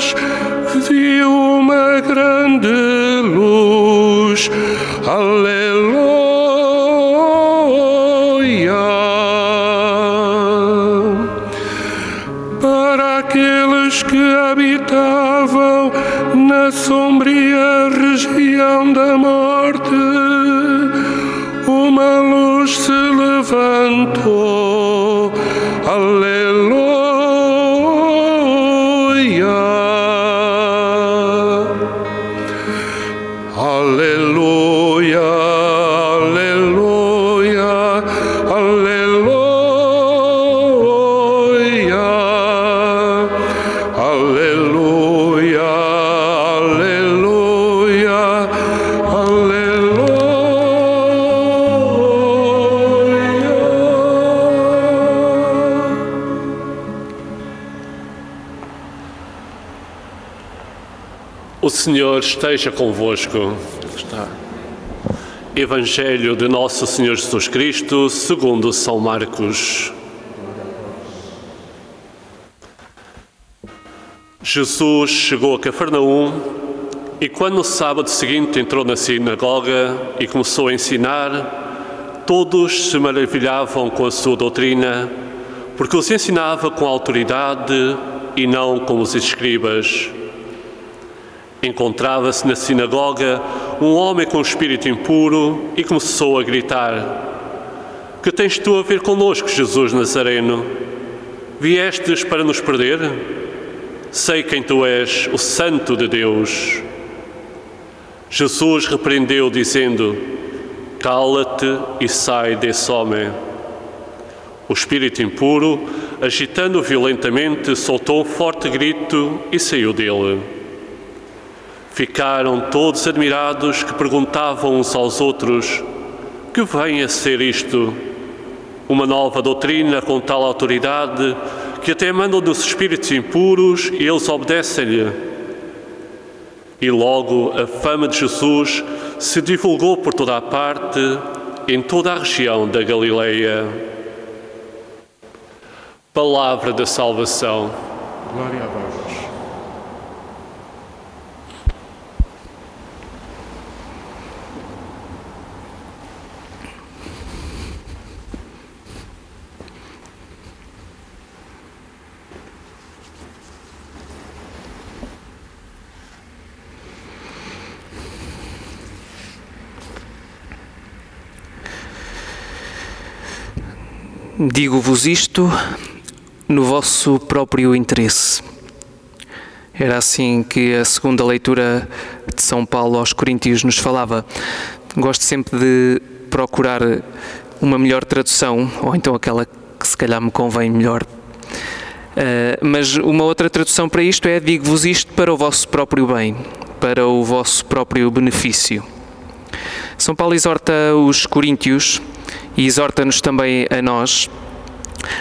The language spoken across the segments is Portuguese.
trevas viu uma grande luz. Aleluia. O Senhor esteja convosco. Está. Evangelho de Nosso Senhor Jesus Cristo, segundo São Marcos. Jesus chegou a Cafarnaum e, quando no sábado seguinte entrou na sinagoga e começou a ensinar, todos se maravilhavam com a sua doutrina, porque os ensinava com autoridade e não como os escribas. Encontrava-se na sinagoga um homem com espírito impuro e começou a gritar: Que tens tu a ver conosco, Jesus Nazareno? Viestes para nos perder? Sei quem tu és, o Santo de Deus. Jesus repreendeu, dizendo: Cala-te e sai desse homem. O espírito impuro, agitando violentamente, soltou um forte grito e saiu dele. Ficaram todos admirados que perguntavam uns aos outros: Que vem a ser isto? Uma nova doutrina com tal autoridade que até mandam dos espíritos impuros e eles obedecem-lhe. E logo a fama de Jesus se divulgou por toda a parte, em toda a região da Galileia. Palavra da salvação. Glória a vós. Digo-vos isto no vosso próprio interesse. Era assim que a segunda leitura de São Paulo aos Coríntios nos falava. Gosto sempre de procurar uma melhor tradução, ou então aquela que se calhar me convém melhor. Uh, mas uma outra tradução para isto é: digo-vos isto para o vosso próprio bem, para o vosso próprio benefício. São Paulo exorta os coríntios e exorta-nos também a nós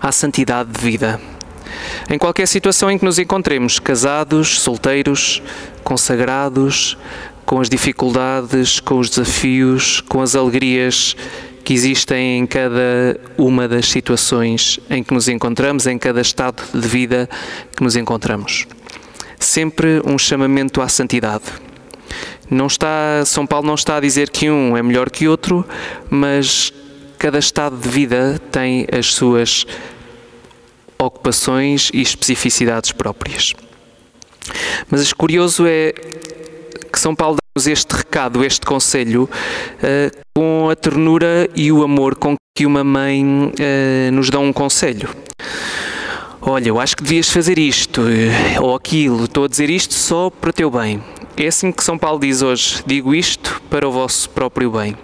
à santidade de vida. Em qualquer situação em que nos encontremos, casados, solteiros, consagrados, com as dificuldades, com os desafios, com as alegrias que existem em cada uma das situações em que nos encontramos, em cada estado de vida que nos encontramos. Sempre um chamamento à santidade. Não está, São Paulo não está a dizer que um é melhor que outro, mas cada estado de vida tem as suas ocupações e especificidades próprias. Mas curioso é que São Paulo dá-nos este recado, este conselho, uh, com a ternura e o amor com que uma mãe uh, nos dá um conselho. Olha, eu acho que devias fazer isto ou aquilo, estou a dizer isto só para o teu bem. É assim que São Paulo diz hoje: digo isto para o vosso próprio bem.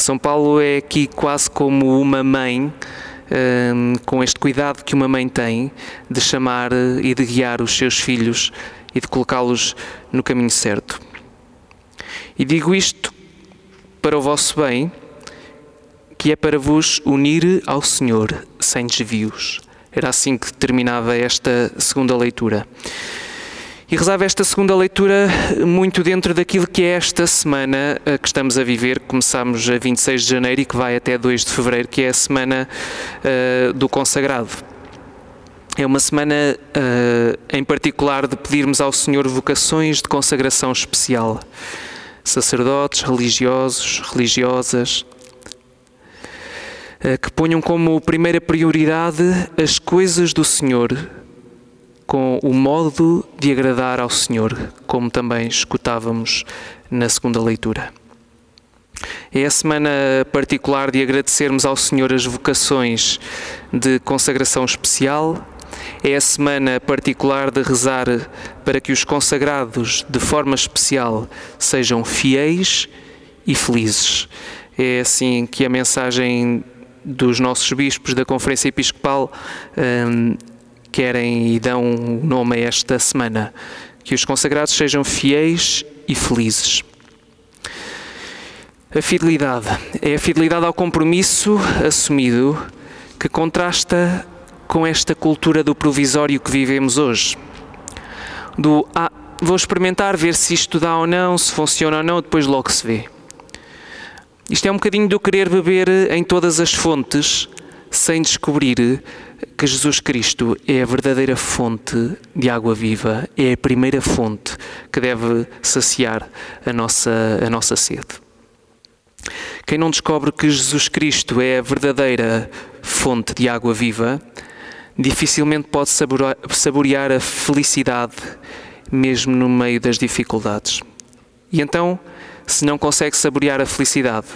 São Paulo é aqui quase como uma mãe, um, com este cuidado que uma mãe tem de chamar e de guiar os seus filhos e de colocá-los no caminho certo. E digo isto para o vosso bem, que é para vos unir ao Senhor sem desvios. Era assim que terminava esta segunda leitura. E rezava esta segunda leitura muito dentro daquilo que é esta semana eh, que estamos a viver. Começamos a 26 de janeiro e que vai até 2 de fevereiro, que é a semana uh, do consagrado. É uma semana uh, em particular de pedirmos ao Senhor vocações de consagração especial. Sacerdotes, religiosos, religiosas, uh, que ponham como primeira prioridade as coisas do Senhor com o modo de agradar ao Senhor, como também escutávamos na segunda leitura. É a semana particular de agradecermos ao Senhor as vocações de consagração especial. É a semana particular de rezar para que os consagrados, de forma especial, sejam fiéis e felizes. É assim que a mensagem dos nossos bispos da Conferência Episcopal hum, querem e dão nome a esta semana. Que os consagrados sejam fiéis e felizes. A fidelidade é a fidelidade ao compromisso assumido que contrasta com esta cultura do provisório que vivemos hoje. Do ah, vou experimentar, ver se isto dá ou não, se funciona ou não, depois logo se vê. Isto é um bocadinho do querer beber em todas as fontes sem descobrir que Jesus Cristo é a verdadeira fonte de água viva, é a primeira fonte que deve saciar a nossa, a nossa sede. Quem não descobre que Jesus Cristo é a verdadeira fonte de água viva, dificilmente pode saborear a felicidade, mesmo no meio das dificuldades. E então, se não consegue saborear a felicidade,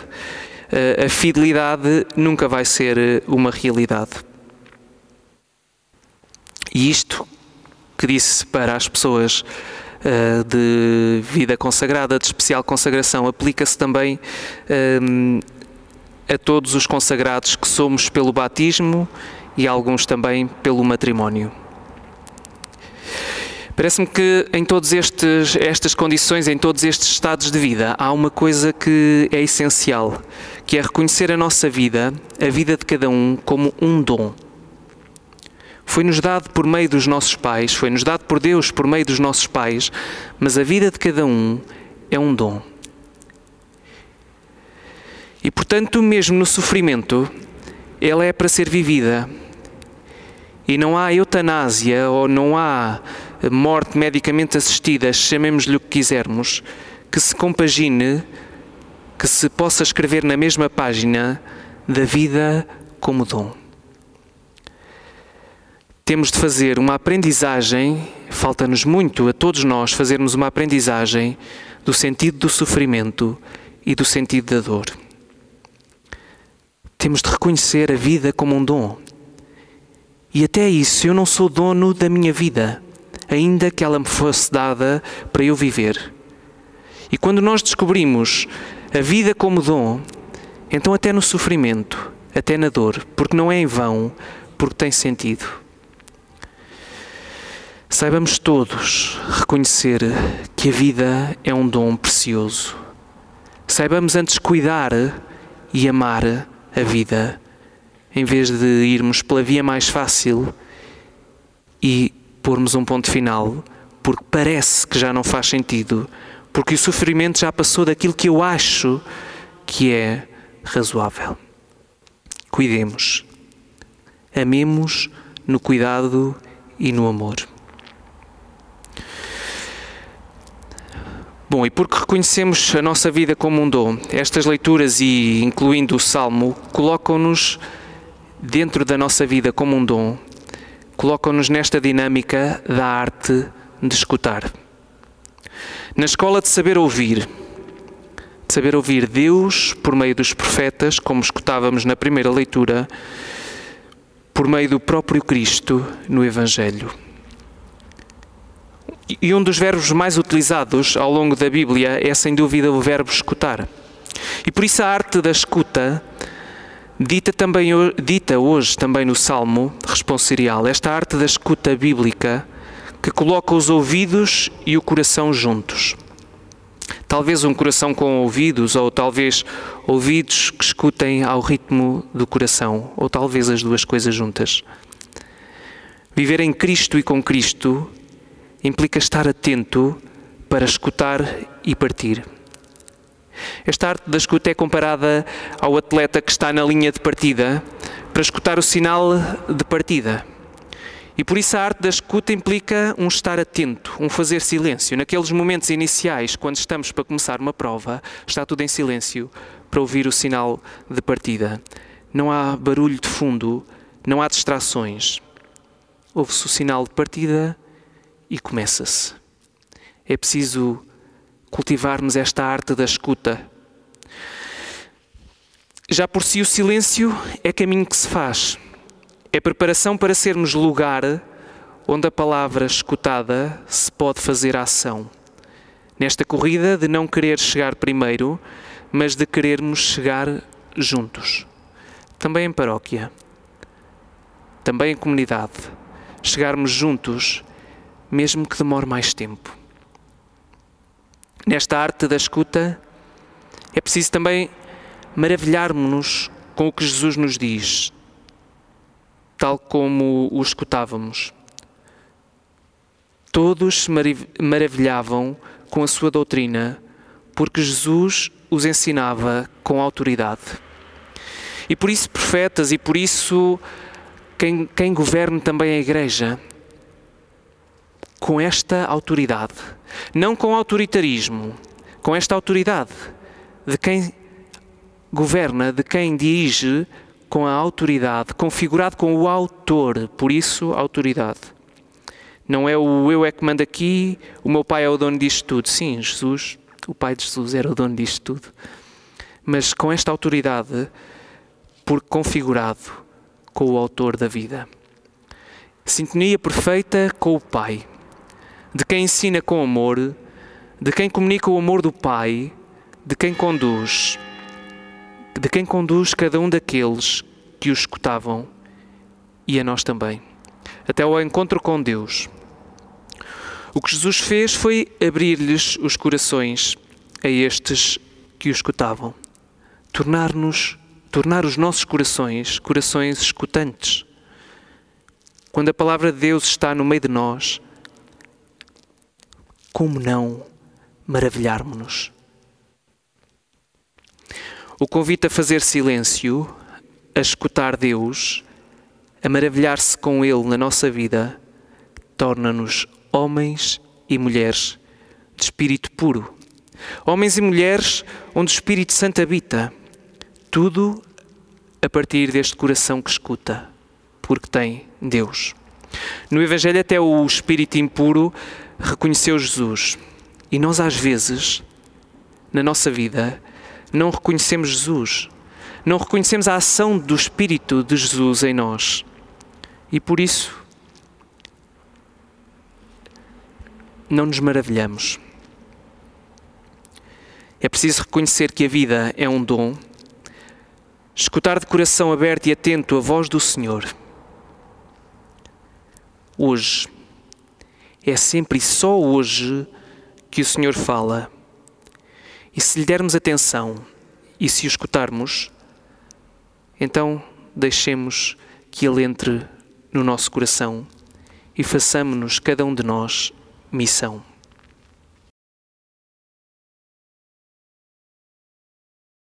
a fidelidade nunca vai ser uma realidade. E isto que disse para as pessoas uh, de vida consagrada, de especial consagração, aplica-se também uh, a todos os consagrados que somos pelo batismo e alguns também pelo matrimónio. Parece-me que em todas estas condições, em todos estes estados de vida, há uma coisa que é essencial, que é reconhecer a nossa vida, a vida de cada um, como um dom foi-nos dado por meio dos nossos pais, foi-nos dado por Deus por meio dos nossos pais, mas a vida de cada um é um dom. E portanto, mesmo no sofrimento, ela é para ser vivida. E não há eutanásia ou não há morte medicamente assistida, chamemos-lhe o que quisermos, que se compagine, que se possa escrever na mesma página da vida como dom. Temos de fazer uma aprendizagem, falta-nos muito a todos nós fazermos uma aprendizagem do sentido do sofrimento e do sentido da dor. Temos de reconhecer a vida como um dom. E até isso, eu não sou dono da minha vida, ainda que ela me fosse dada para eu viver. E quando nós descobrimos a vida como dom, então até no sofrimento, até na dor, porque não é em vão, porque tem sentido. Saibamos todos reconhecer que a vida é um dom precioso. Saibamos antes cuidar e amar a vida, em vez de irmos pela via mais fácil e pormos um ponto final, porque parece que já não faz sentido, porque o sofrimento já passou daquilo que eu acho que é razoável. Cuidemos, amemos no cuidado e no amor. Bom, e porque reconhecemos a nossa vida como um dom, estas leituras e incluindo o Salmo colocam-nos dentro da nossa vida como um dom, colocam-nos nesta dinâmica da arte de escutar. Na escola de saber ouvir, de saber ouvir Deus por meio dos profetas, como escutávamos na primeira leitura, por meio do próprio Cristo no Evangelho. E um dos verbos mais utilizados ao longo da Bíblia é, sem dúvida, o verbo escutar. E por isso a arte da escuta, dita, também, dita hoje também no Salmo responsorial, esta arte da escuta bíblica que coloca os ouvidos e o coração juntos. Talvez um coração com ouvidos, ou talvez ouvidos que escutem ao ritmo do coração, ou talvez as duas coisas juntas. Viver em Cristo e com Cristo implica estar atento para escutar e partir. Esta arte da escuta é comparada ao atleta que está na linha de partida para escutar o sinal de partida. E por isso a arte da escuta implica um estar atento, um fazer silêncio. Naqueles momentos iniciais, quando estamos para começar uma prova, está tudo em silêncio para ouvir o sinal de partida. Não há barulho de fundo, não há distrações. Ouve-se o sinal de partida e começa-se. É preciso cultivarmos esta arte da escuta. Já por si, o silêncio é caminho que se faz. É preparação para sermos lugar onde a palavra escutada se pode fazer ação. Nesta corrida de não querer chegar primeiro, mas de querermos chegar juntos. Também em paróquia, também em comunidade. Chegarmos juntos, mesmo que demore mais tempo. Nesta arte da escuta, é preciso também maravilharmos-nos com o que Jesus nos diz, tal como o escutávamos. Todos se maravilhavam com a sua doutrina, porque Jesus os ensinava com autoridade. E por isso, profetas, e por isso, quem, quem governe também a Igreja, com esta autoridade, não com autoritarismo, com esta autoridade de quem governa, de quem dirige com a autoridade, configurado com o autor, por isso, autoridade. Não é o eu é que manda aqui, o meu pai é o dono disto tudo. Sim, Jesus, o pai de Jesus era o dono disto tudo. Mas com esta autoridade, por configurado com o autor da vida. Sintonia perfeita com o Pai, de quem ensina com amor, de quem comunica o amor do Pai, de quem conduz de quem conduz cada um daqueles que o escutavam e a nós também, até ao encontro com Deus. O que Jesus fez foi abrir-lhes os corações a estes que o escutavam, tornar-nos, tornar os nossos corações corações escutantes. Quando a palavra de Deus está no meio de nós, como não maravilharmos-nos? O convite a fazer silêncio, a escutar Deus, a maravilhar-se com Ele na nossa vida, torna-nos homens e mulheres de espírito puro. Homens e mulheres onde o Espírito Santo habita. Tudo a partir deste coração que escuta, porque tem Deus. No Evangelho, até o espírito impuro reconheceu Jesus. E nós, às vezes, na nossa vida, não reconhecemos Jesus, não reconhecemos a ação do Espírito de Jesus em nós. E por isso, não nos maravilhamos. É preciso reconhecer que a vida é um dom, escutar de coração aberto e atento a voz do Senhor. Hoje, é sempre e só hoje que o Senhor fala e se lhe dermos atenção e se o escutarmos, então deixemos que ele entre no nosso coração e façamos-nos, cada um de nós, missão.